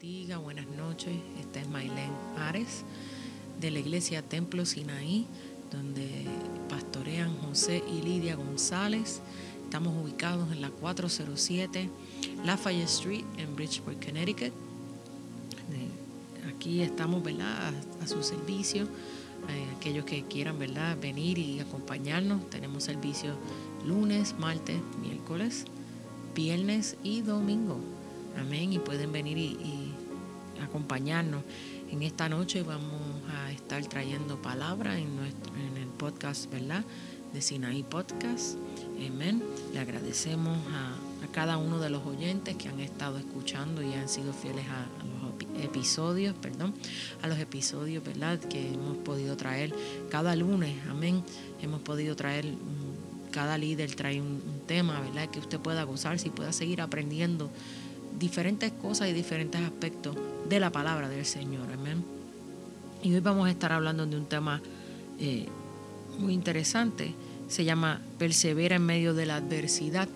bendiga, buenas noches. Esta es Maylene Ares de la iglesia Templo Sinaí, donde pastorean José y Lidia González. Estamos ubicados en la 407 Lafayette Street en Bridgeport, Connecticut. Aquí estamos ¿verdad? A, su servicio. Eh, aquellos que quieran ¿verdad? venir y acompañarnos, tenemos servicio lunes, martes, miércoles, viernes y domingo. Amén. Y pueden venir y, acompañarnos. En esta noche vamos a estar trayendo palabra en, nuestro, en el podcast, ¿verdad? De Sinaí Podcast. Amén. Le agradecemos a, cada uno de los oyentes que han estado escuchando y han sido fieles a, los episodios, perdón, a los episodios, ¿verdad? Que hemos podido traer cada lunes. Amén. Hemos podido traer cada líder trae un, un, tema, ¿verdad? Que usted pueda gozar, si pueda seguir aprendiendo diferentes cosas y diferentes aspectos de la palabra del Señor. Amén. Y hoy vamos a estar hablando de un tema eh, muy interesante. Se llama Persevera en medio de la adversidad.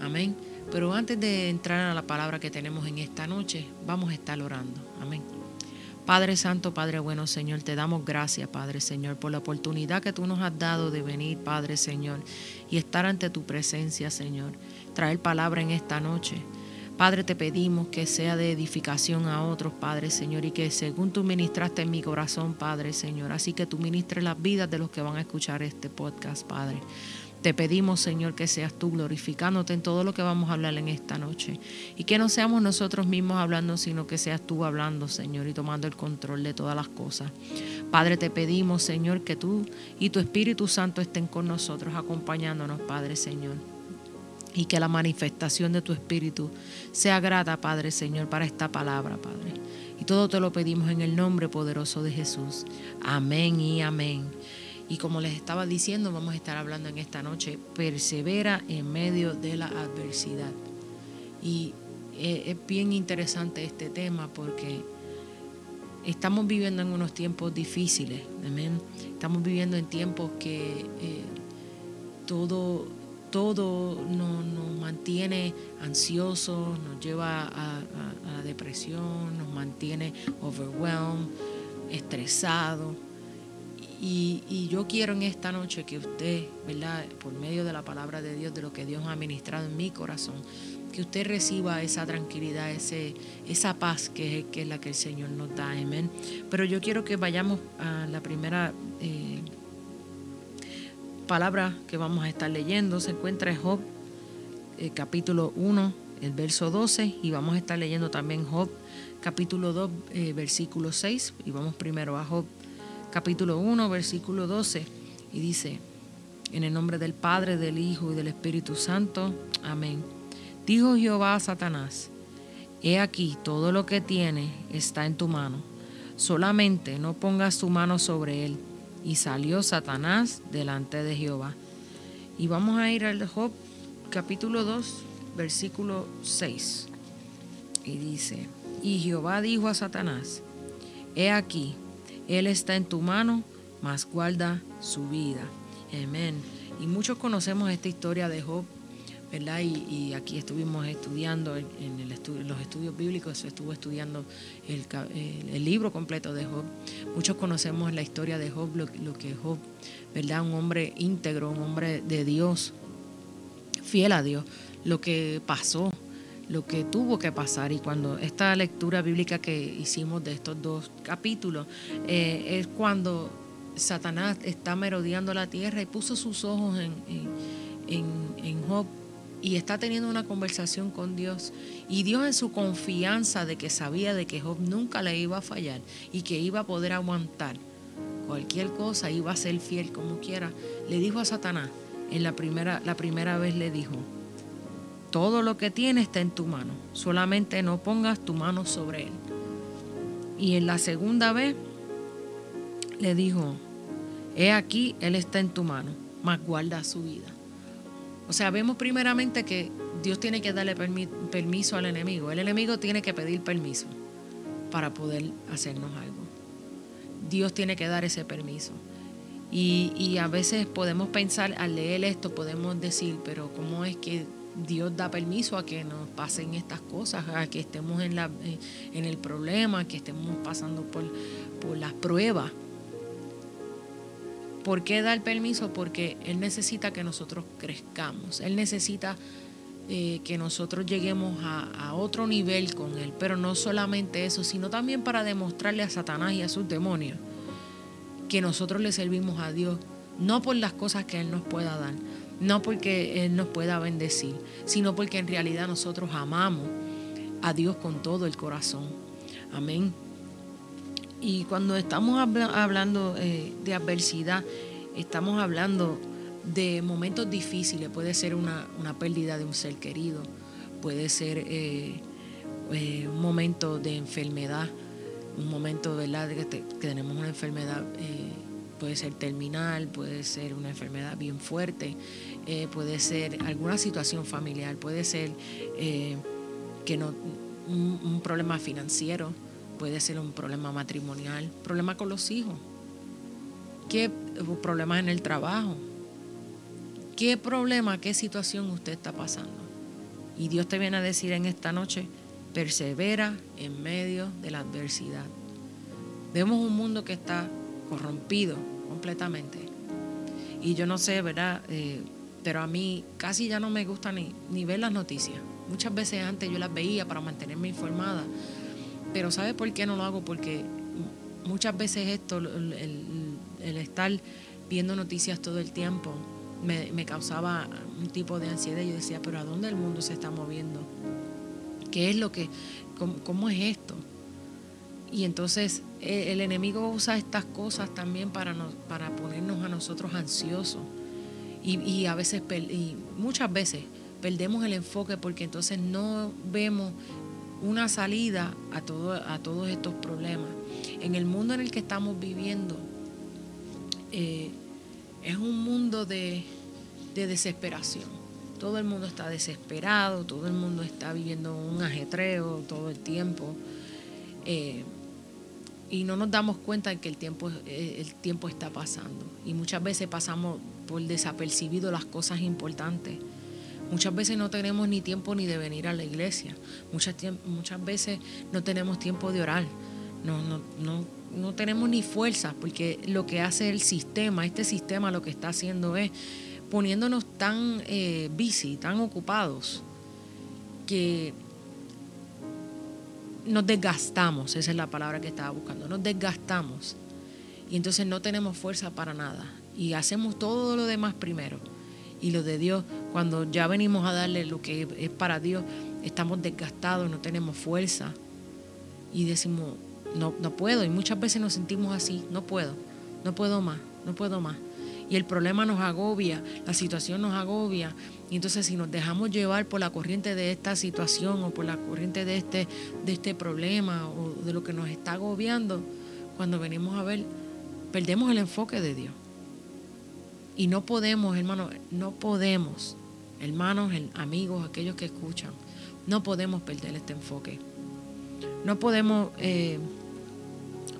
Amén. Pero antes de entrar a la palabra que tenemos en esta noche, vamos a estar orando. Amén. Padre Santo, Padre bueno, Señor, te damos gracias, Padre Señor, por la oportunidad que tú nos has dado de venir, Padre Señor, y estar ante tu presencia, Señor. Traer palabra en esta noche. Padre, te pedimos que sea de edificación a otros, Padre Señor, y que según tú ministraste en mi corazón, Padre Señor, así que tú ministres las vidas de los que van a escuchar este podcast, Padre. Te pedimos, Señor, que seas tú glorificándote en todo lo que vamos a hablar en esta noche. Y que no seamos nosotros mismos hablando, sino que seas tú hablando, Señor, y tomando el control de todas las cosas. Padre, te pedimos, Señor, que tú y tu Espíritu Santo estén con nosotros, acompañándonos, Padre, Señor y que la manifestación de tu Espíritu sea grata, Padre Señor, para esta palabra, Padre. Y todo te lo pedimos en el nombre poderoso de Jesús. Amén y amén. Y como les estaba diciendo, vamos a estar hablando en esta noche, persevera en medio de la adversidad. Y eh, es bien interesante este tema porque estamos viviendo en unos tiempos difíciles, amén. Estamos viviendo en tiempos que eh, todo todo nos, mantiene ansiosos, nos lleva a, la depresión, nos mantiene overwhelmed, estresado. Y, yo quiero en esta noche que usted, ¿verdad? Por medio de la palabra de Dios, de lo que Dios ha ministrado en mi corazón, que usted reciba esa tranquilidad, ese, esa paz que, que es la que el Señor nos da. Amén. Pero yo quiero que vayamos a la primera eh, palabra que vamos a estar leyendo. Se encuentra en Job eh, capítulo 1, el verso 12, y vamos a estar leyendo también Job capítulo 2, eh, versículo 6, y vamos primero a Job capítulo 1, versículo 12, y dice, en el nombre del Padre, del Hijo y del Espíritu Santo, amén. Dijo Jehová a Satanás, he aquí, todo lo que tiene está en tu mano, solamente no pongas tu mano sobre él y salió Satanás delante de Jehová. Y vamos a ir al Job capítulo 2, versículo 6. Y dice, y Jehová dijo a Satanás, he aquí, él está en tu mano, mas guarda su vida. Amén. Y muchos conocemos esta historia de Job ¿verdad? Y, aquí estuvimos estudiando en, el estudio, los estudios bíblicos, estuvo estudiando el, libro completo de Job. Muchos conocemos la historia de Job, lo, que Job, ¿verdad? Un hombre íntegro, un hombre de Dios, fiel a Dios, lo que pasó, lo que tuvo que pasar. Y cuando esta lectura bíblica que hicimos de estos dos capítulos, eh, es cuando Satanás está merodeando la tierra y puso sus ojos en, en, en Job y está teniendo una conversación con Dios. Y Dios en su confianza de que sabía de que Job nunca le iba a fallar y que iba a poder aguantar cualquier cosa, iba a ser fiel como quiera, le dijo a Satanás, en la primera, la primera vez le dijo, todo lo que tiene está en tu mano, solamente no pongas tu mano sobre él. Y en la segunda vez le dijo, he aquí, él está en tu mano, mas guarda su vida. O sea, vemos primeramente que Dios tiene que darle permiso al enemigo. El enemigo tiene que pedir permiso para poder hacernos algo. Dios tiene que dar ese permiso. Y, a veces podemos pensar, al leer esto, podemos decir, pero ¿cómo es que Dios da permiso a que nos pasen estas cosas, a que estemos en, la, en el problema, que estemos pasando por, por las pruebas. ¿Por qué da el permiso? Porque Él necesita que nosotros crezcamos. Él necesita eh, que nosotros lleguemos a, otro nivel con Él. Pero no solamente eso, sino también para demostrarle a Satanás y a sus demonios que nosotros le servimos a Dios, no por las cosas que Él nos pueda dar, no porque Él nos pueda bendecir, sino porque en realidad nosotros amamos a Dios con todo el corazón. Amén. Y cuando estamos hablando eh, de adversidad, estamos hablando de momentos difíciles. Puede ser una, pérdida de un ser querido, puede ser eh, eh, un momento de enfermedad, un momento ¿verdad? De que, tenemos una enfermedad, puede ser terminal, puede ser una enfermedad bien fuerte, puede ser alguna situación familiar, puede ser que no, un problema financiero puede ser un problema matrimonial, problema con los hijos, qué problemas en el trabajo, qué problema, qué situación usted está pasando. Y Dios te viene a decir en esta noche, persevera en medio de la adversidad. Vemos un mundo que está corrompido completamente. Y yo no sé, ¿verdad? Eh, pero a mí casi ya no me gusta ni, ni ver las noticias. Muchas veces antes yo las veía para mantenerme informada, pero ¿sabe por qué no lo hago? Porque muchas veces esto, el, estar viendo noticias todo el tiempo, me, causaba un tipo de ansiedad. Yo decía, pero ¿a dónde el mundo se está moviendo? ¿Qué es lo que, cómo, es esto? Y entonces e, el, enemigo usa estas cosas también para, para ponernos a nosotros ansiosos. Y, a veces, y muchas veces perdemos el enfoque porque entonces no vemos una salida a, todo, a todos estos problemas. En el mundo en el que estamos viviendo, eh, es un mundo de, desesperación. Todo el mundo está desesperado, todo el mundo está viviendo un ajetreo todo el tiempo. Eh, y no nos damos cuenta de que el tiempo, eh, el tiempo está pasando. Y muchas veces pasamos por desapercibido las cosas importantes. Muchas veces no tenemos ni tiempo ni de venir a la iglesia. Muchas, muchas veces no tenemos tiempo de orar. No, no, no, no tenemos ni fuerza porque lo que hace el sistema, este sistema lo que está haciendo es poniéndonos tan eh, busy, tan ocupados, que nos desgastamos, esa es la palabra que estaba buscando, nos desgastamos. Y entonces no tenemos fuerza para nada. Y hacemos todo lo demás primero y lo de Dios, cuando ya venimos a darle lo que es para Dios, estamos desgastados, no tenemos fuerza y decimos, no, no puedo. Y muchas veces nos sentimos así, no puedo, no puedo más, no puedo más. Y el problema nos agobia, la situación nos agobia. Y entonces si nos dejamos llevar por la corriente de esta situación o por la corriente de este, de este problema o de lo que nos está agobiando, cuando venimos a ver, perdemos el enfoque de Dios. Y no podemos, hermanos, no podemos, hermanos, amigos, aquellos que escuchan, no podemos perder este enfoque. No podemos eh,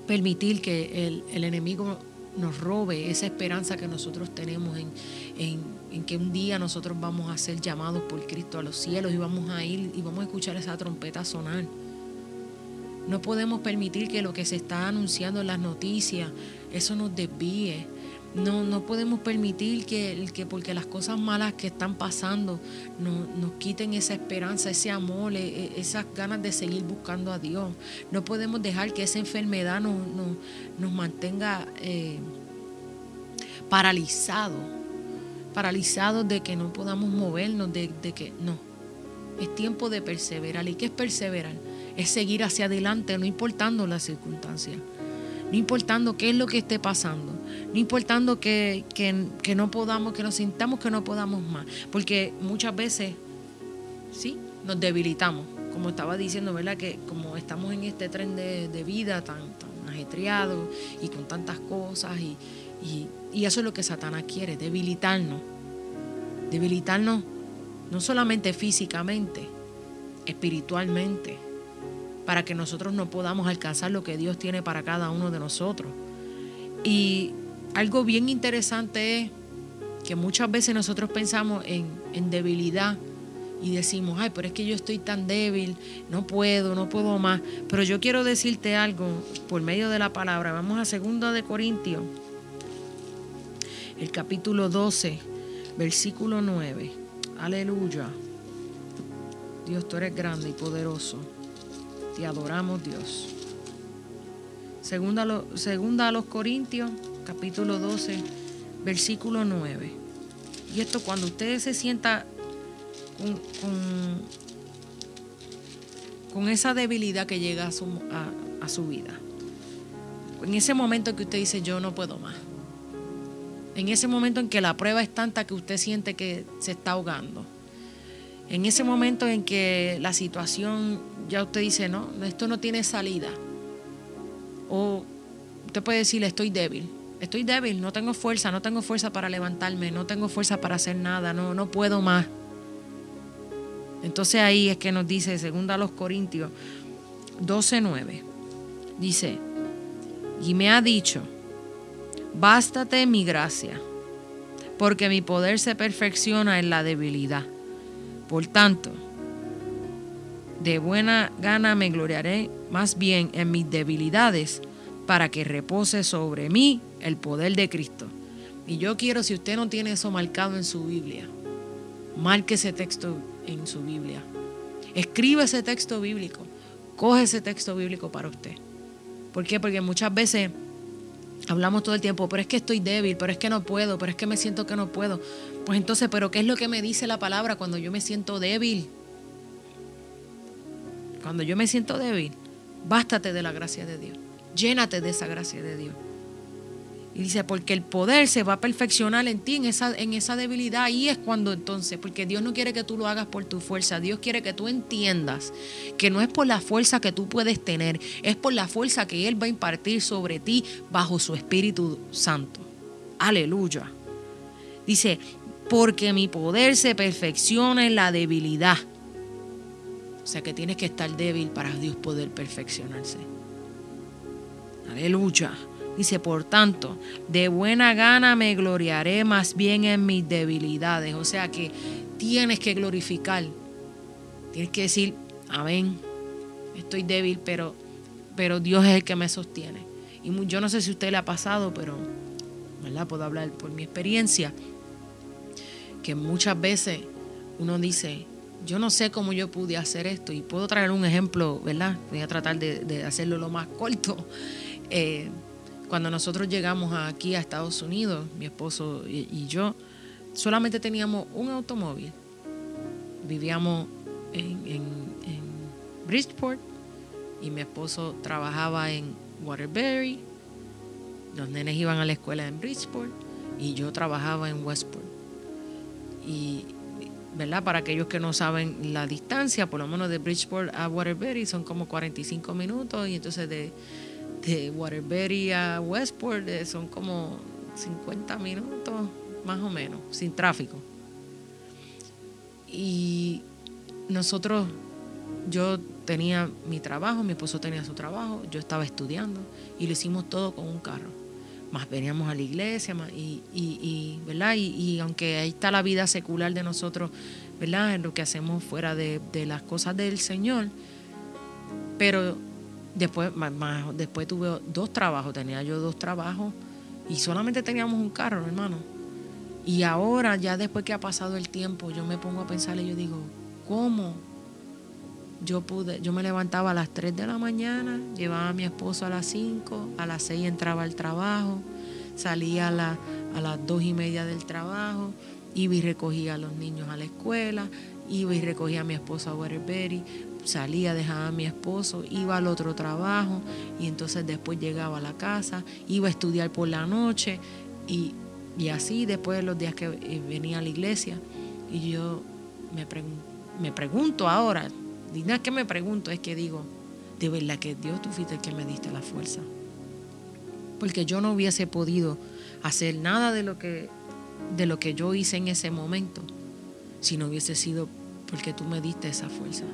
permitir que el, enemigo nos robe esa esperanza que nosotros tenemos en, en, que un día nosotros vamos a ser llamados por Cristo a los cielos y vamos a ir y vamos a escuchar esa trompeta sonar. No podemos permitir que lo que se está anunciando en las noticias, eso nos desvíe. No, no podemos permitir que, que porque las cosas malas que están pasando nos quiten esa esperanza, ese amor, e, e, esas ganas de seguir buscando a Dios. No podemos dejar que esa enfermedad nos, nos, mantenga eh, paralizados, paralizados de que no podamos movernos, de, de que no. Es tiempo de perseverar. ¿Y qué es perseverar? Es seguir hacia adelante, no importando las circunstancias no importando qué es lo que esté pasando, no importando que, no podamos, que nos sintamos que no podamos más, porque muchas veces, sí, nos debilitamos, como estaba diciendo, ¿verdad? Que como estamos en este tren de, vida tan, tan ajetreado y con tantas cosas, y, y eso es lo que Satanás quiere, debilitarnos, debilitarnos no solamente físicamente, espiritualmente para que nosotros no podamos alcanzar lo que Dios tiene para cada uno de nosotros. Y algo bien interesante es que muchas veces nosotros pensamos en, debilidad y decimos, ay, pero es que yo estoy tan débil, no puedo, no puedo más. Pero yo quiero decirte algo por medio de la palabra. Vamos a 2 de Corintios, el capítulo 12, versículo 9. Aleluya. Dios, tú eres grande y poderoso. Te adoramos, Dios. Segunda, segunda a los Corintios, capítulo 12, versículo 9. Y esto cuando usted se sienta con, esa debilidad que llega a su, a su vida. En ese momento que usted dice, yo no puedo más. En ese momento en que la prueba es tanta que usted siente que se está ahogando. En ese momento en que la situación, ya usted dice, no, esto no tiene salida. O usted puede decirle, estoy débil. Estoy débil, no tengo fuerza, no tengo fuerza para levantarme, no tengo fuerza para hacer nada, no, no puedo más. Entonces ahí es que nos dice, segunda a los Corintios 12:9, dice, y me ha dicho, bástate mi gracia, porque mi poder se perfecciona en la debilidad. Por tanto, de buena gana me gloriaré más bien en mis debilidades, para que repose sobre mí el poder de Cristo. Y yo quiero, si usted no tiene eso marcado en su Biblia, marque ese texto en su Biblia. Escribe ese texto bíblico. Coge ese texto bíblico para usted. ¿Por qué? Porque muchas veces hablamos todo el tiempo, pero es que estoy débil, pero es que no puedo, pero es que me siento que no puedo. Pues entonces, ¿pero qué es lo que me dice la palabra cuando yo me siento débil? Cuando yo me siento débil, bástate de la gracia de Dios. Llénate de esa gracia de Dios. Y dice, porque el poder se va a perfeccionar en ti, en esa, en esa debilidad. Y es cuando entonces, porque Dios no quiere que tú lo hagas por tu fuerza. Dios quiere que tú entiendas que no es por la fuerza que tú puedes tener, es por la fuerza que Él va a impartir sobre ti bajo su Espíritu Santo. Aleluya. Dice, porque mi poder se perfecciona en la debilidad. O sea que tienes que estar débil para Dios poder perfeccionarse. Aleluya. Dice, por tanto, de buena gana me gloriaré más bien en mis debilidades. O sea que tienes que glorificar. Tienes que decir, amén, estoy débil, pero, pero Dios es el que me sostiene. Y yo no sé si a usted le ha pasado, pero, ¿verdad? Puedo hablar por mi experiencia, que muchas veces uno dice, yo no sé cómo yo pude hacer esto, y puedo traer un ejemplo, ¿verdad? Voy a tratar de, hacerlo lo más corto. Eh, cuando nosotros llegamos aquí a Estados Unidos, mi esposo y, yo, solamente teníamos un automóvil. Vivíamos en, Bridgeport y mi esposo trabajaba en Waterbury. Los nenes iban a la escuela en Bridgeport y yo trabajaba en Westport. Y, ¿verdad? Para aquellos que no saben la distancia, por lo menos de Bridgeport a Waterbury son como 45 minutos y entonces de de Waterbury a Westport eh, son como 50 minutos más o menos, sin tráfico. Y nosotros, yo tenía mi trabajo, mi esposo tenía su trabajo, yo estaba estudiando y lo hicimos todo con un carro. Más veníamos a la iglesia, y, y, ¿verdad? Y, aunque ahí está la vida secular de nosotros, ¿verdad? En lo que hacemos fuera de, de las cosas del Señor, pero Después, más, después tuve dos trabajos, tenía yo dos trabajos y solamente teníamos un carro, hermano. Y ahora, ya después que ha pasado el tiempo, yo me pongo a pensar y yo digo, ¿cómo? Yo pude, yo me levantaba a las 3 de la mañana, llevaba a mi esposo a las 5, a las 6 entraba al trabajo, salía a, a las 2 y media del trabajo, iba y recogía a los niños a la escuela, iba y recogía a mi esposo a Waterbury, salía, dejaba a mi esposo, iba al otro trabajo y entonces después llegaba a la casa, iba a estudiar por la noche y, así después de los días que eh, venía a la iglesia. Y yo me, me pregunto ahora, y es que me pregunto, es que digo, de verdad que Dios tú fuiste el que me diste la fuerza. Porque yo no hubiese podido hacer nada de lo que, de lo que yo hice en ese momento si no hubiese sido porque tú me diste esa fuerza.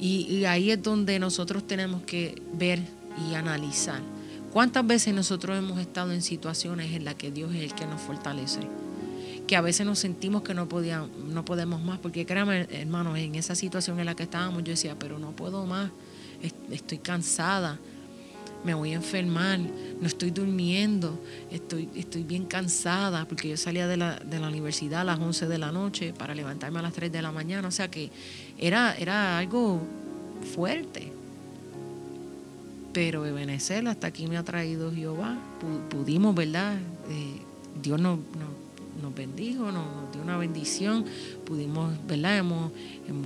Y, ahí es donde nosotros tenemos que ver y analizar. ¿Cuántas veces nosotros hemos estado en situaciones en las que Dios es el que nos fortalece? que a veces nos sentimos que no, podíamos, no podemos más, porque créanme, hermanos, en esa situación en la que estábamos, yo decía, pero no puedo más, estoy cansada, me voy a enfermar, no estoy durmiendo, estoy, estoy bien cansada, porque yo salía de la, de la universidad a las 11 de la noche para levantarme a las 3 de la mañana, o sea que era, era algo fuerte. Pero Ebenezer, hasta aquí me ha traído Jehová. Pudimos, ¿verdad? Eh, Dios nos, nos, bendijo, nos, dio una bendición. Pudimos, ¿verdad? Hemos,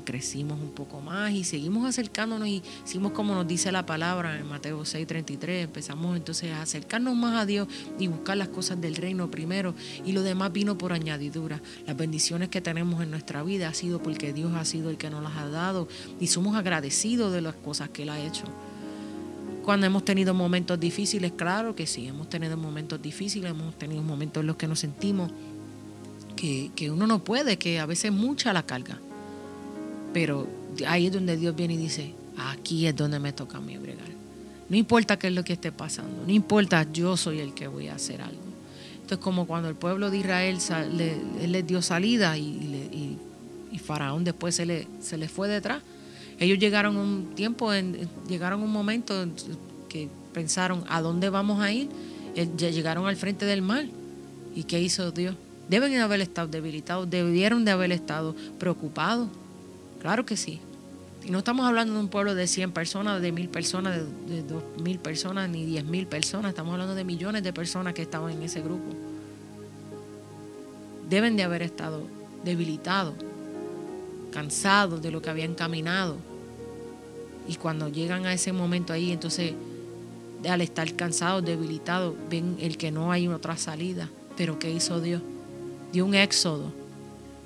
crecimos un poco más y seguimos acercándonos y hicimos como nos dice la palabra en Mateo 6:33. Empezamos entonces a acercarnos más a Dios y buscar las cosas del reino primero y lo demás vino por añadidura. Las bendiciones que tenemos en nuestra vida ha sido porque Dios ha sido el que nos las ha dado y somos agradecidos de las cosas que Él ha hecho. Cuando hemos tenido momentos difíciles, claro que sí, hemos tenido momentos difíciles, hemos tenido momentos en los que nos sentimos que, uno no puede, que a veces es mucha la carga. Pero ahí es donde Dios viene y dice, aquí es donde me toca a mí bregar. No importa qué es lo que esté pasando, no importa, yo soy el que voy a hacer algo. Entonces, como cuando el pueblo de Israel le, les dio salida y, y, Faraón después se le, se le fue detrás, ellos llegaron un tiempo, en, llegaron un momento que pensaron, ¿a dónde vamos a ir? Eh, llegaron al frente del mar. ¿Y qué hizo Dios? Deben de haber estado debilitados, debieron de haber estado preocupados. Claro que sí. Y no estamos hablando de un pueblo de 100 personas, de mil personas, de, dos mil personas, ni diez mil personas. Estamos hablando de millones de personas que estaban en ese grupo. Deben de haber estado debilitados cansados de lo que habían caminado. Y cuando llegan a ese momento ahí, entonces al estar cansados, debilitados, ven el que no hay otra salida. Pero ¿qué hizo Dios? Dio un éxodo,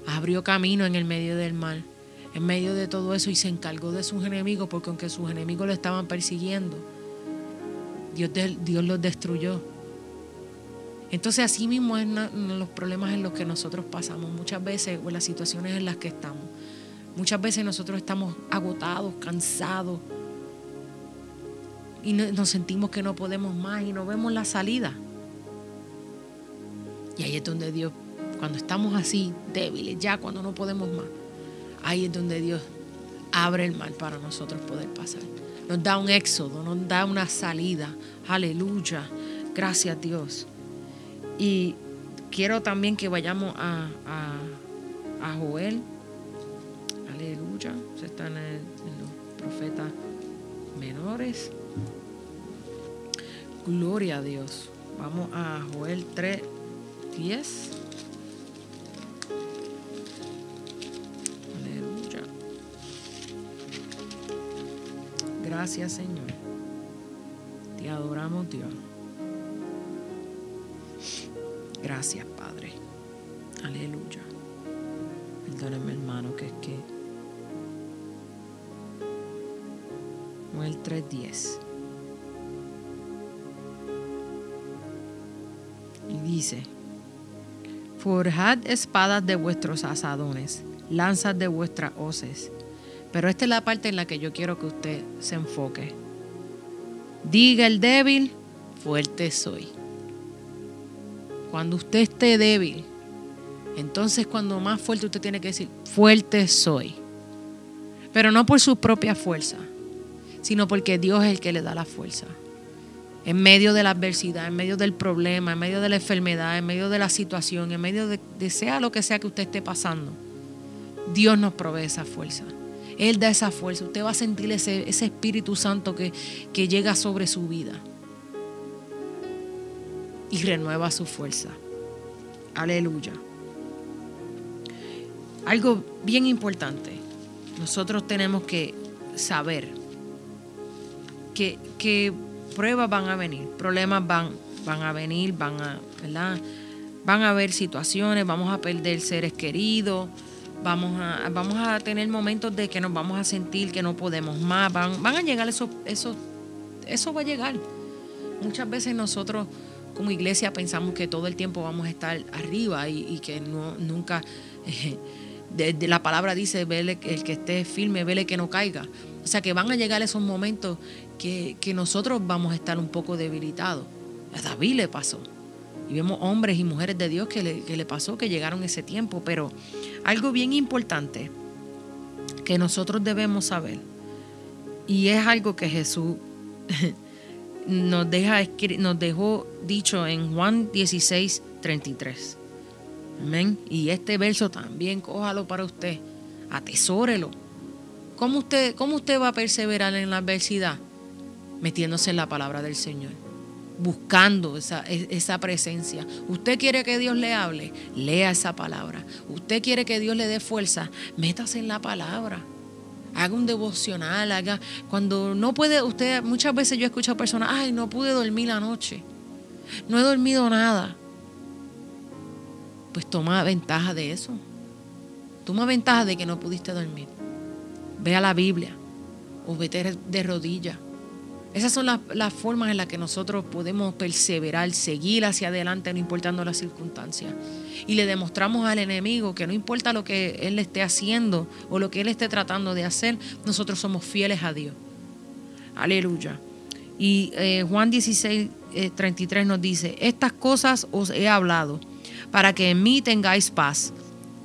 abrió camino en el medio del mar, en medio de todo eso y se encargó de sus enemigos, porque aunque sus enemigos lo estaban persiguiendo, Dios, Dios los destruyó. Entonces así mismo es los problemas en los que nosotros pasamos muchas veces o en las situaciones en las que estamos. Muchas veces nosotros estamos agotados, cansados y nos sentimos que no podemos más y no vemos la salida. Y ahí es donde Dios, cuando estamos así, débiles, ya cuando no podemos más, ahí es donde Dios abre el mar para nosotros poder pasar. Nos da un éxodo, nos da una salida. Aleluya. Gracias Dios. Y quiero también que vayamos a, a, Joel Aleluya. Se están en, los profetas menores. Gloria a Dios. Vamos a Joel 3, 10. Gracias Señor. Te adoramos Dios. Gracias Padre. Aleluya. Perdóname hermano que es que el 3.10. Y dice, forjad espadas de vuestros asadones, lanzas de vuestras hoces. Pero esta es la parte en la que yo quiero que usted se enfoque. Diga el débil, fuerte soy. Cuando usted esté débil, entonces cuando más fuerte usted tiene que decir, fuerte soy. Pero no por su propia fuerza, sino porque Dios es el que le da la fuerza. En medio de la adversidad, en medio del problema, en medio de la enfermedad, en medio de la situación, en medio de, sea lo que sea que usted esté pasando, Dios nos provee esa fuerza. Él da esa fuerza. Usted va a sentir ese, Espíritu Santo que, que llega sobre su vida y renueva su fuerza. Aleluya. Algo bien importante. Nosotros tenemos que saber que, pruebas van a venir, problemas van, van a venir, van a, ¿verdad? Van a haber situaciones, vamos a perder seres queridos, vamos a, vamos a tener momentos de que nos vamos a sentir que no podemos más, van, van a llegar esos, esos, eso va a llegar. Muchas veces nosotros como iglesia pensamos que todo el tiempo vamos a estar arriba y, que no, nunca, de, la palabra dice, vele, el que esté firme, vele que no caiga. O sea que van a llegar esos momentos que, nosotros vamos a estar un poco debilitados. A David le pasó. Y vemos hombres y mujeres de Dios que le, que le pasó, que llegaron ese tiempo. Pero algo bien importante que nosotros debemos saber, y es algo que Jesús nos, deja, nos dejó dicho en Juan 16, 33. Amén. Y este verso también, cójalo para usted, atesórelo. ¿Cómo usted, ¿Cómo usted va a perseverar en la adversidad? Metiéndose en la palabra del Señor buscando esa, esa, presencia. Usted quiere que Dios le hable, lea esa palabra. Usted quiere que Dios le dé fuerza, métase en la palabra. Haga un devocional, haga cuando no puede usted muchas veces yo he escuchado personas, "Ay, no pude dormir la noche. No he dormido nada." Pues toma ventaja de eso. Toma ventaja de que no pudiste dormir. Ve a la Biblia o vete de rodillas esas son las, formas en las que nosotros podemos perseverar, seguir hacia adelante, no importando las circunstancias. Y le demostramos al enemigo que no importa lo que él esté haciendo o lo que él esté tratando de hacer, nosotros somos fieles a Dios. Aleluya. Y eh, Juan 16, 33 eh, nos dice, estas cosas os he hablado para que en mí tengáis paz.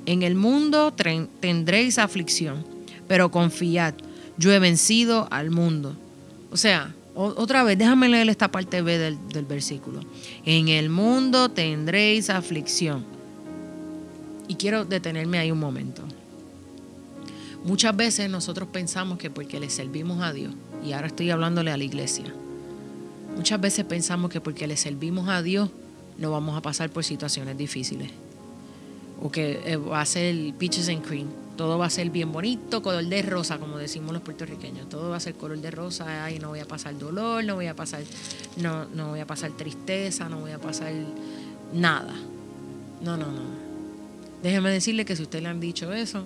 En el mundo tendréis aflicción, pero confiad, yo he vencido al mundo. O sea, otra vez, déjame leer esta parte B del, versículo. En el mundo tendréis aflicción. Y quiero detenerme ahí un momento. Muchas veces nosotros pensamos que porque le servimos a Dios, y ahora estoy hablándole a la iglesia, muchas veces pensamos que porque le servimos a Dios no vamos a pasar por situaciones difíciles. O que eh, va a ser peaches and cream todo va a ser bien bonito, color de rosa, como decimos los puertorriqueños. Todo va a ser color de rosa, ay, no voy a pasar dolor, no voy a pasar, no, no voy a pasar tristeza, no voy a pasar nada. No, no, no. Déjeme decirle que si usted le han dicho eso,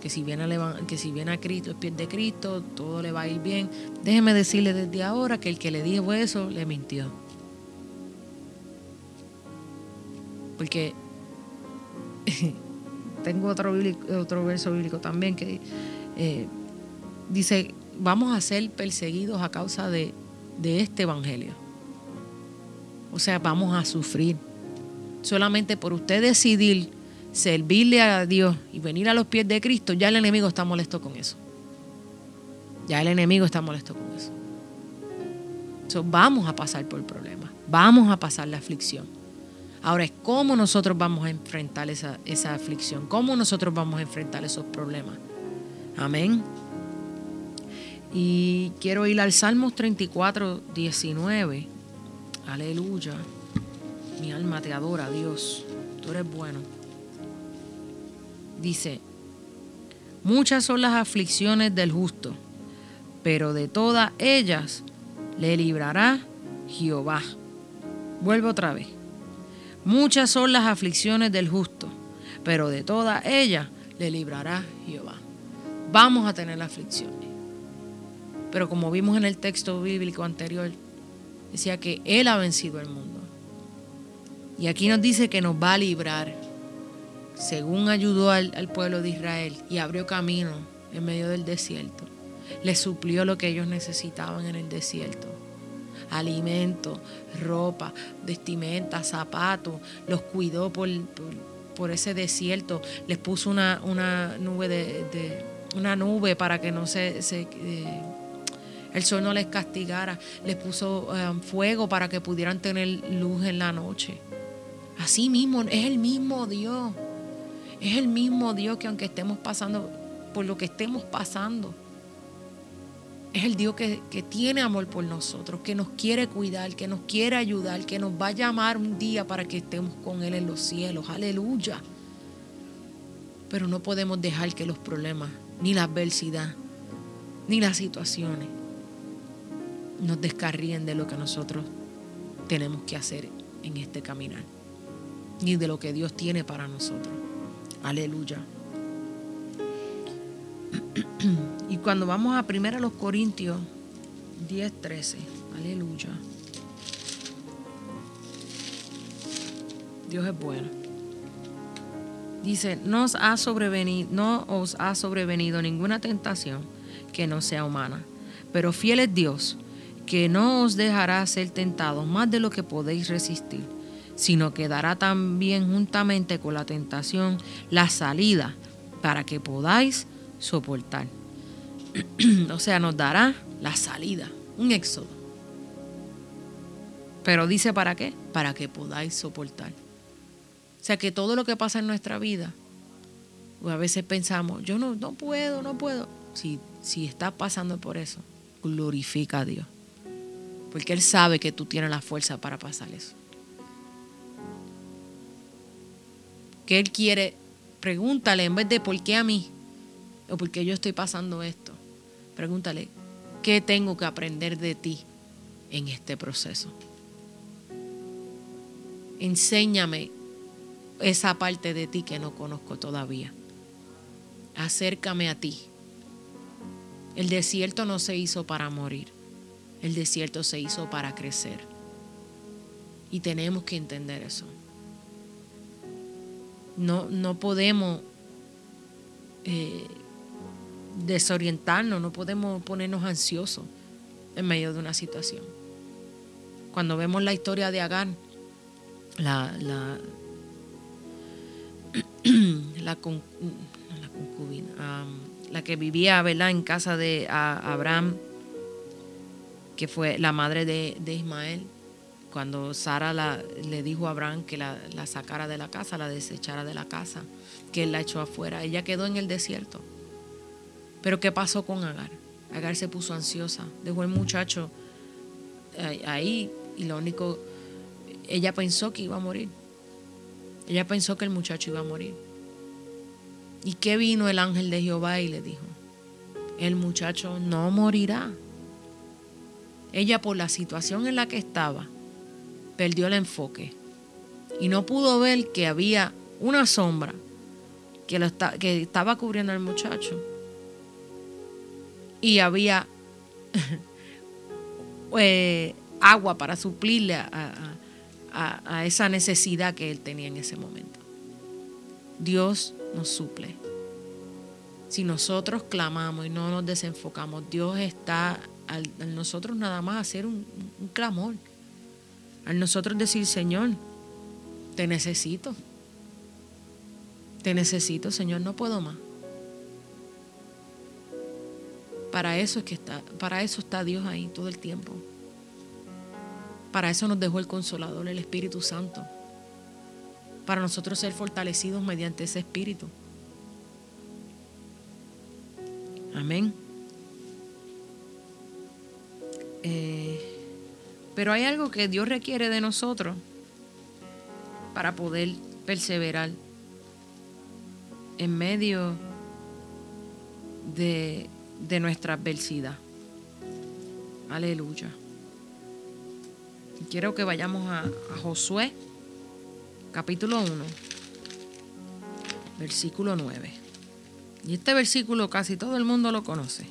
que si viene a, que si viene a Cristo, es pie de Cristo, todo le va a ir bien. Déjeme decirle desde ahora que el que le dijo eso le mintió. Porque tengo otro, verso bíblico también que eh, dice, vamos a ser perseguidos a causa de, este Evangelio. O sea, vamos a sufrir. Solamente por usted decidir servirle a Dios y venir a los pies de Cristo, ya el enemigo está molesto con eso. Ya el enemigo está molesto con eso. vamos a pasar por problemas, vamos a pasar la aflicción. Ahora es cómo nosotros vamos a enfrentar esa, aflicción, cómo nosotros vamos a enfrentar esos problemas. Amén. Y quiero ir al Salmos 34, 19. Aleluya. Mi alma te adora, Dios. Tú eres bueno. Dice, muchas son las aflicciones del justo, pero de todas ellas le librará Jehová. Vuelvo otra vez. Muchas son las aflicciones del justo, pero de todas ellas le librará Jehová. Vamos a tener aflicciones. Pero como vimos en el texto bíblico anterior, decía que Él ha vencido el mundo. Y aquí nos dice que nos va a librar, según ayudó al, al pueblo de Israel y abrió camino en medio del desierto. Le suplió lo que ellos necesitaban en el desierto alimento, ropa, vestimenta, zapatos, los cuidó por, por, ese desierto, les puso una, una nube de, una nube para que no se, eh, el sol no les castigara, les puso eh, fuego para que pudieran tener luz en la noche. Así mismo, es el mismo Dios. Es el mismo Dios que aunque estemos pasando por lo que estemos pasando, es el Dios que, tiene amor por nosotros, que nos quiere cuidar, que nos quiere ayudar, que nos va a llamar un día para que estemos con Él en los cielos. Aleluya. Pero no podemos dejar que los problemas, ni la adversidad, ni las situaciones nos descarríen de lo que nosotros tenemos que hacer en este caminar, ni de lo que Dios tiene para nosotros. Aleluya. y cuando vamos a primero a los Corintios 10, 13, aleluya. Dios es bueno. Dice, no os ha sobrevenido, no os ha sobrevenido ninguna tentación que no sea humana, pero fiel es Dios, que no os dejará ser tentados más de lo que podéis resistir, sino que dará también juntamente con la tentación la salida para que podáis soportar. o sea, nos dará la salida, un éxodo. Pero dice para qué? Para que podáis soportar. O sea que todo lo que pasa en nuestra vida, a veces pensamos, yo no, no puedo, no puedo. Si, si estás pasando por eso, glorifica a Dios. Porque Él sabe que tú tienes la fuerza para pasar eso. Que Él quiere, pregúntale en vez de por qué a mí o por qué yo estoy pasando esto. Pregúntale, ¿qué tengo que aprender de ti en este proceso? Enséñame esa parte de ti que no conozco todavía. Acércame a ti. El desierto no se hizo para morir. El desierto se hizo para crecer. Y tenemos que entender eso. No, no podemos eh, desorientarnos, no podemos ponernos ansiosos en medio de una situación. Cuando vemos la historia de Agán, la, la, la, concubina, la que vivía ¿verdad? en casa de Abraham, que fue la madre de, Ismael, cuando Sara le dijo a Abraham que la, la, sacara de la casa, la desechara de la casa, que él la echó afuera. Ella quedó en el desierto. Pero ¿qué pasó con Agar? Agar se puso ansiosa, dejó el muchacho ahí y lo único, ella pensó que iba a morir. Ella pensó que el muchacho iba a morir. ¿Y qué vino el ángel de Jehová y le dijo? El muchacho no morirá. Ella por la situación en la que estaba, perdió el enfoque y no pudo ver que había una sombra que, lo que estaba cubriendo al muchacho y había eh, agua para suplirle a, esa necesidad que él tenía en ese momento. Dios nos suple. Si nosotros clamamos y no nos desenfocamos, Dios está al, nosotros nada más hacer un, un clamor. Al nosotros decir, Señor, te necesito. Te necesito, Señor, no puedo más. Para eso es que está, para eso está Dios ahí todo el tiempo. Para eso nos dejó el Consolador, el Espíritu Santo. Para nosotros ser fortalecidos mediante ese Espíritu. Amén. Eh, pero hay algo que Dios requiere de nosotros para poder perseverar en medio de, de nuestra adversidad. Aleluya. Quiero que vayamos a, Josué, capítulo 1, versículo 9. Y este versículo casi todo el mundo lo conoce.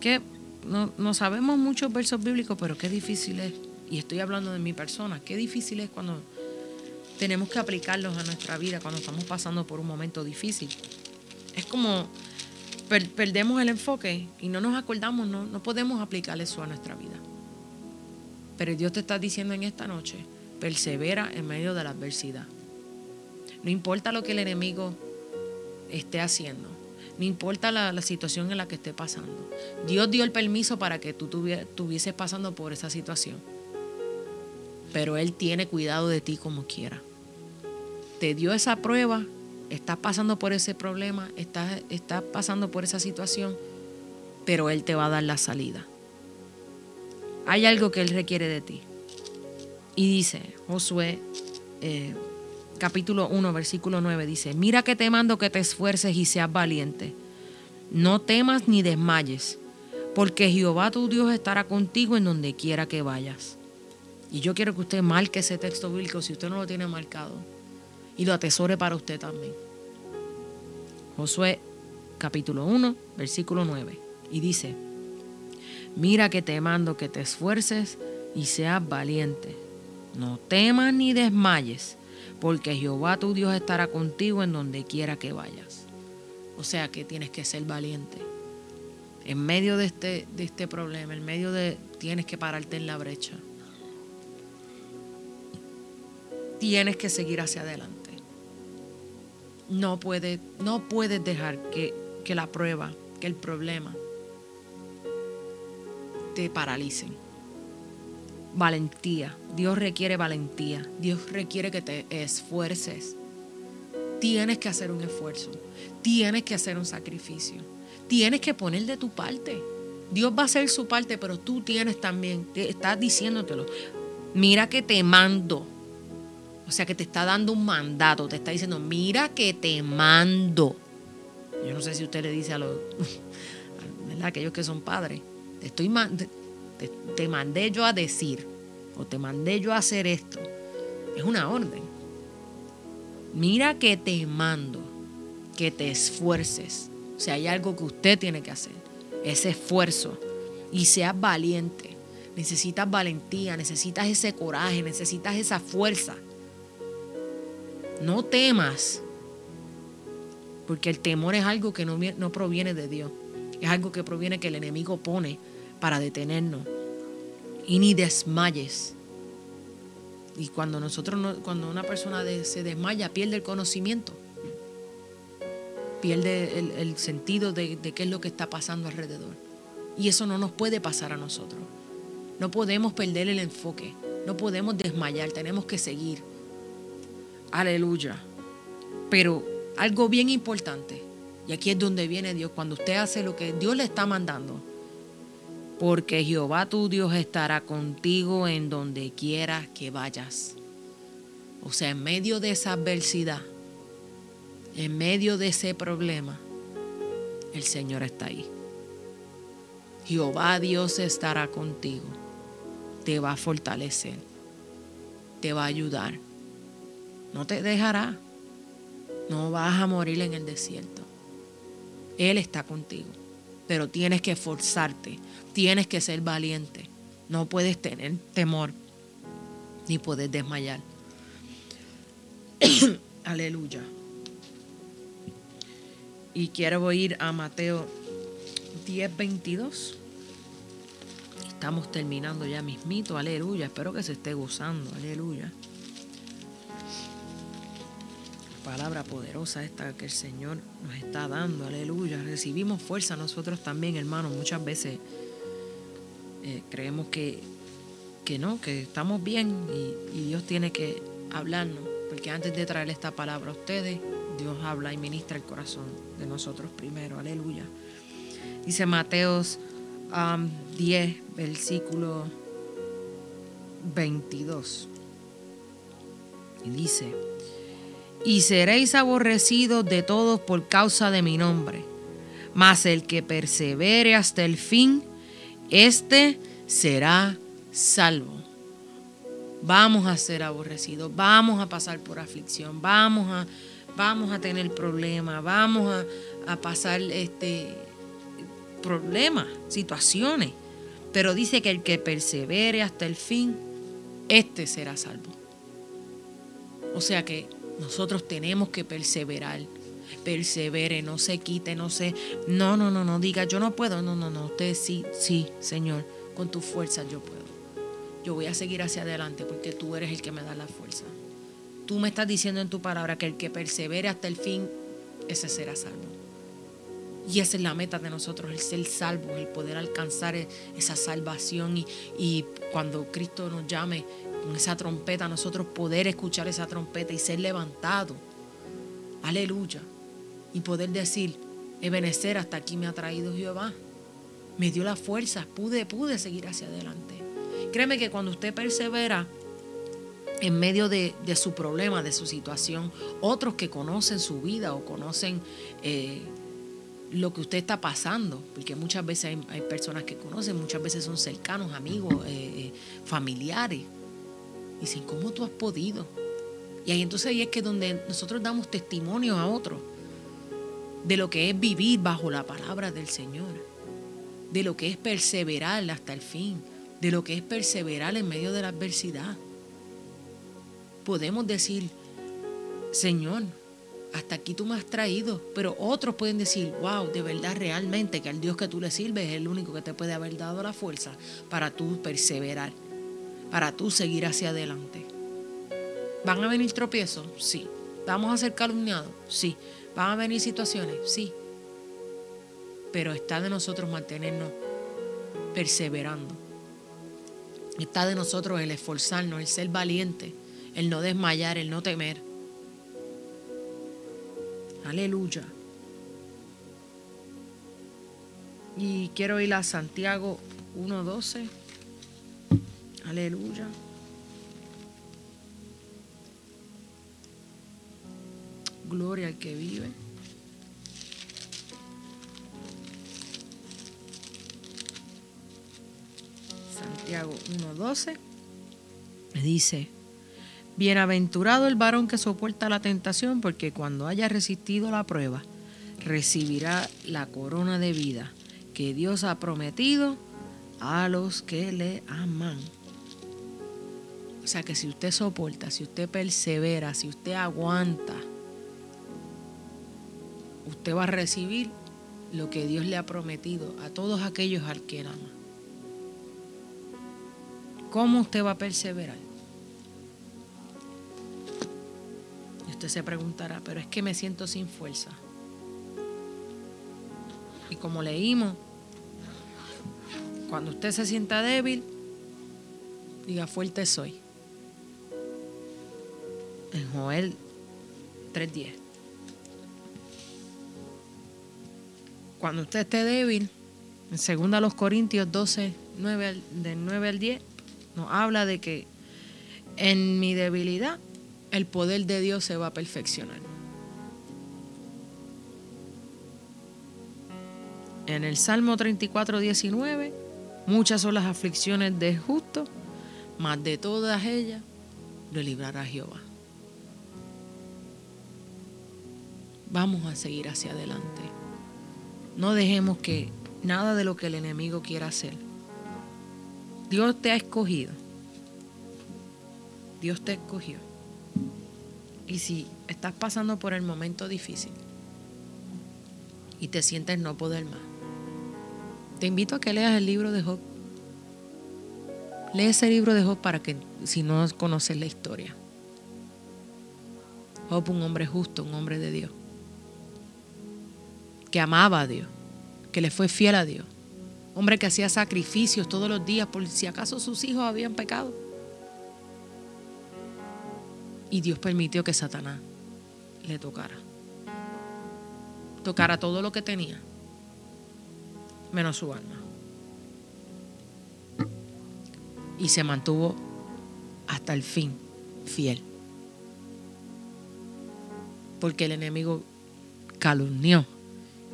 Que no, no, sabemos muchos versos bíblicos, pero qué difícil es, y estoy hablando de mi persona, qué difícil es cuando tenemos que aplicarlos a nuestra vida, cuando estamos pasando por un momento difícil. Es como perdemos el enfoque y no nos acordamos, no, no podemos aplicar eso a nuestra vida. Pero Dios te está diciendo en esta noche, persevera en medio de la adversidad. No importa lo que el enemigo esté haciendo, no importa la, situación en la que esté pasando. Dios dio el permiso para que tú estuvieses pasando por esa situación. Pero Él tiene cuidado de ti como quiera. Te dio esa prueba, estás pasando por ese problema, estás, estás pasando por esa situación, pero Él te va a dar la salida hay algo que Él requiere de ti. Y dice, Josué, eh, capítulo 1, versículo 9, dice, mira que te mando que te esfuerces y seas valiente. No temas ni desmayes, porque Jehová tu Dios estará contigo en donde quiera que vayas. Y yo quiero que usted marque ese texto bíblico si usted no lo tiene marcado y lo atesore para usted también. Josué capítulo 1, versículo 9. Y dice, Mira que te mando que te esfuerces y seas valiente. No temas ni desmayes, porque Jehová tu Dios estará contigo en donde quiera que vayas. O sea que tienes que ser valiente. En medio de este, de este problema, en medio de... tienes que pararte en la brecha. tienes que seguir hacia adelante. No puedes, no puedes dejar que, que la prueba, que el problema te paralicen. Valentía. Dios requiere valentía. Dios requiere que te esfuerces. Tienes que hacer un esfuerzo. Tienes que hacer un sacrificio. Tienes que poner de tu parte. Dios va a hacer su parte, pero tú tienes también, te estás diciéndotelo. Mira que te mando. O sea que te está dando un mandato, te está diciendo, mira que te mando. Yo no sé si usted le dice a los, ¿verdad? Aquellos que son padres, te, estoy, te, mandé yo a decir, o te mandé yo a hacer esto. Es una orden. Mira que te mando, que te esfuerces. O sea, hay algo que usted tiene que hacer, ese esfuerzo, y seas valiente. Necesitas valentía, necesitas ese coraje, necesitas esa fuerza. No temas, porque el temor es algo que no, no proviene de Dios, es algo que proviene que el enemigo pone para detenernos. Y ni desmayes. Y cuando nosotros cuando una persona se desmaya, pierde el conocimiento. Pierde el, sentido de, de qué es lo que está pasando alrededor. Y eso no nos puede pasar a nosotros. No podemos perder el enfoque. No podemos desmayar. Tenemos que seguir. Aleluya. Pero algo bien importante, y aquí es donde viene Dios, cuando usted hace lo que Dios le está mandando, porque Jehová tu Dios estará contigo en donde quiera que vayas. O sea, en medio de esa adversidad, en medio de ese problema, el Señor está ahí. Jehová Dios estará contigo, te va a fortalecer, te va a ayudar, no te dejará, no vas a morir en el desierto. Él está contigo, pero tienes que esforzarte, tienes que ser valiente, no puedes tener temor ni puedes desmayar. Aleluya. Y quiero ir a Mateo 10, 22. Estamos terminando ya mismito, aleluya. Espero que se esté gozando, aleluya. Palabra poderosa esta que el Señor nos está dando, aleluya. Recibimos fuerza nosotros también, hermanos. Muchas veces eh, creemos que, que no, que estamos bien y, Dios tiene que hablarnos. Porque antes de traer esta palabra a ustedes, Dios habla y ministra el corazón de nosotros primero, aleluya. Dice Mateos 10, versículo 22. Y dice, y seréis aborrecidos de todos por causa de mi nombre, mas el que persevere hasta el fin, éste será salvo. Vamos a ser aborrecidos, vamos a pasar por aflicción, vamos a, vamos a tener problemas, vamos a, a pasar este, problemas, situaciones. Pero dice que el que persevere hasta el fin, este será salvo. O sea que nosotros tenemos que perseverar. Persevere, no se quite, no se... No, no, no, no, diga, yo no puedo. No, no, no, usted sí, sí, Señor, con tu fuerza yo puedo. Yo voy a seguir hacia adelante porque tú eres el que me da la fuerza. Tú me estás diciendo en tu palabra que el que persevere hasta el fin, ese será salvo. Y esa es la meta de nosotros, el ser salvos, el poder alcanzar esa salvación y, cuando Cristo nos llame con esa trompeta, nosotros poder escuchar esa trompeta y ser levantado. Aleluya. Y poder decir, Ebenecer, hasta aquí me ha traído Jehová. Me dio la fuerza, pude, pude seguir hacia adelante. Créeme que cuando usted persevera en medio de, de su problema, de su situación, otros que conocen su vida o conocen... Eh, lo que usted está pasando, porque muchas veces hay, personas que conocen, muchas veces son cercanos, amigos, eh, eh, familiares. Dicen, ¿cómo tú has podido? Y ahí entonces ahí es que donde nosotros damos testimonio a otros de lo que es vivir bajo la palabra del Señor, de lo que es perseverar hasta el fin, de lo que es perseverar en medio de la adversidad. Podemos decir, Señor, hasta aquí tú me has traído. Pero otros pueden decir, wow, de verdad realmente que al Dios que tú le sirves es el único que te puede haber dado la fuerza para tú perseverar, para tú seguir hacia adelante. ¿Van a venir tropiezos? Sí. ¿Vamos a ser calumniados? Sí. ¿Van a venir situaciones? Sí. Pero está de nosotros mantenernos perseverando. Está de nosotros el esforzarnos, el ser valiente, el no desmayar, el no temer. Aleluya. Y quiero ir a Santiago 1.12. Aleluya. Gloria al que vive. Santiago 1.12 dice, Bienaventurado el varón que soporta la tentación, porque cuando haya resistido la prueba, recibirá la corona de vida que Dios ha prometido a los que le aman. O sea que si usted soporta, si usted persevera, si usted aguanta, usted va a recibir lo que Dios le ha prometido a todos aquellos al que ama. ¿Cómo usted va a perseverar? Y usted se preguntará, pero es que me siento sin fuerza. Y como leímos, cuando usted se sienta débil, diga fuerte soy. En Joel 3.10. Cuando usted esté débil, en 2 los Corintios 12, 9, del 9 al 10, nos habla de que en mi debilidad el poder de Dios se va a perfeccionar. En el Salmo 34, 19, muchas son las aflicciones del justo, mas de todas ellas lo librará Jehová. Vamos a seguir hacia adelante. No dejemos que nada de lo que el enemigo quiera hacer. Dios te ha escogido. Dios te escogió. Y si estás pasando por el momento difícil y te sientes no poder más, te invito a que leas el libro de Job. Lee ese libro de Job para que, si no conoces la historia. Job, un hombre justo, un hombre de Dios que amaba a Dios, que le fue fiel a Dios. Hombre que hacía sacrificios todos los días por si acaso sus hijos habían pecado. Y Dios permitió que Satanás le tocara. Tocara todo lo que tenía, menos su alma. Y se mantuvo hasta el fin fiel. Porque el enemigo calumnió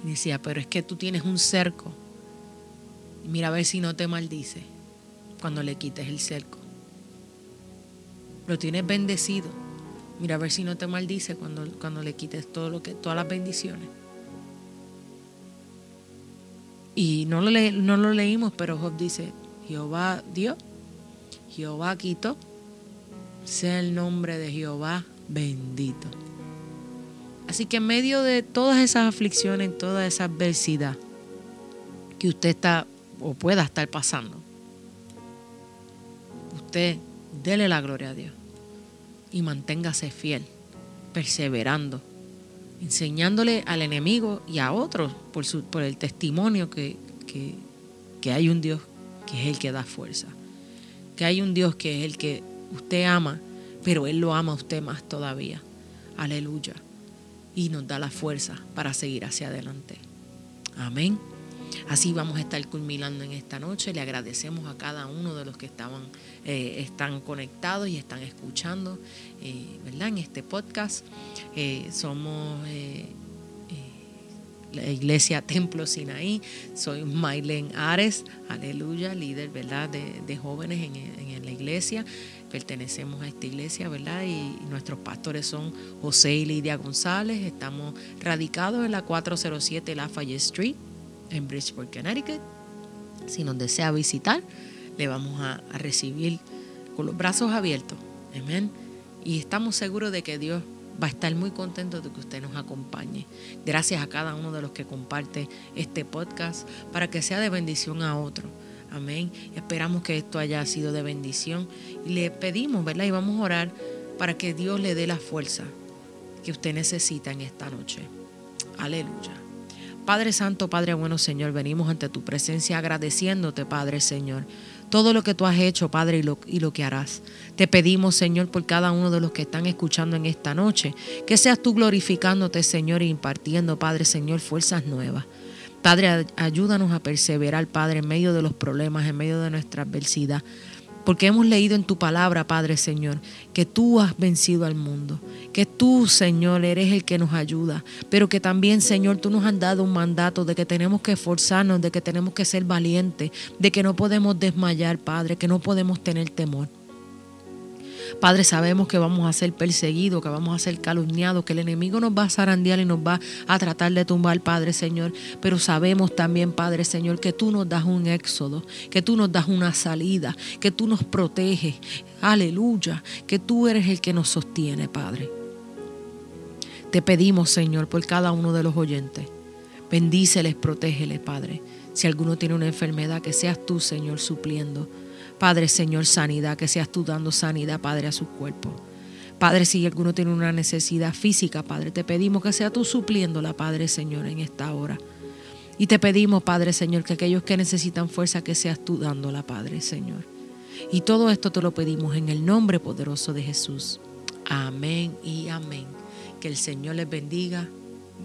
decía, pero es que tú tienes un cerco. mira a ver si no te maldice cuando le quites el cerco. Lo tienes bendecido. Mira a ver si no te maldice cuando, cuando le quites todo lo que, todas las bendiciones. Y no lo, no lo leímos, pero Job dice, Jehová dio, Jehová quitó, sea el nombre de Jehová bendito. Así que en medio de todas esas aflicciones, toda esa adversidad que usted está o pueda estar pasando, usted dele la gloria a Dios y manténgase fiel, perseverando, enseñándole al enemigo y a otros por, su, el testimonio que, que, que hay un Dios que es el que da fuerza, que hay un Dios que es el que usted ama, pero Él lo ama a usted más todavía. Aleluya y nos da la fuerza para seguir hacia adelante. Amén. Así vamos a estar culminando en esta noche. Le agradecemos a cada uno de los que estaban, eh, están conectados y están escuchando, eh, ¿verdad? En este podcast. Eh, somos la iglesia Templo Sinaí. Soy Mailen Ares, aleluya, líder, ¿verdad? De, jóvenes en, en la iglesia pertenecemos a esta iglesia, ¿verdad? Y, nuestros pastores son José y Lidia González. Estamos radicados en la 407 Lafayette Street, en Bridgeport, Connecticut. Si nos desea visitar, le vamos a, recibir con los brazos abiertos. Amén. Y estamos seguros de que Dios va a estar muy contento de que usted nos acompañe. Gracias a cada uno de los que comparte este podcast para que sea de bendición a otro. Amén. Esperamos que esto haya sido de bendición. Y le pedimos, ¿verdad? Y vamos a orar para que Dios le dé la fuerza que usted necesita en esta noche. Aleluya. Padre Santo, Padre bueno, Señor, venimos ante tu presencia agradeciéndote, Padre Señor, todo lo que tú has hecho, Padre, y lo, y lo que harás. Te pedimos, Señor, por cada uno de los que están escuchando en esta noche, que seas tú glorificándote, Señor, e impartiendo, Padre Señor, fuerzas nuevas. Padre, ayúdanos a perseverar, Padre, en medio de los problemas, en medio de nuestra adversidad porque hemos leído en tu palabra, Padre Señor, que tú has vencido al mundo, que tú, Señor, eres el que nos ayuda, pero que también, Señor, tú nos has dado un mandato de que tenemos que esforzarnos, de que tenemos que ser valientes, de que no podemos desmayar, Padre, que no podemos tener temor. Padre, sabemos que vamos a ser perseguidos, que vamos a ser calumniados, que el enemigo nos va a zarandear y nos va a tratar de tumbar, Padre Señor. Pero sabemos también, Padre Señor, que tú nos das un éxodo, que tú nos das una salida, que tú nos proteges. Aleluya, que tú eres el que nos sostiene, Padre. Te pedimos, Señor, por cada uno de los oyentes. Bendíceles, protégeles, Padre. Si alguno tiene una enfermedad, que seas tú, Señor, supliendo. Padre Señor, sanidad, que seas tú dando sanidad, Padre, a su cuerpo. Padre, si alguno tiene una necesidad física, Padre, te pedimos que sea tú supliéndola, Padre Señor, en esta hora. Y te pedimos, Padre Señor, que aquellos que necesitan fuerza, que seas tú dándola, Padre Señor. Y todo esto te lo pedimos en el nombre poderoso de Jesús. Amén y amén. Que el Señor les bendiga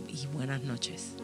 y buenas noches.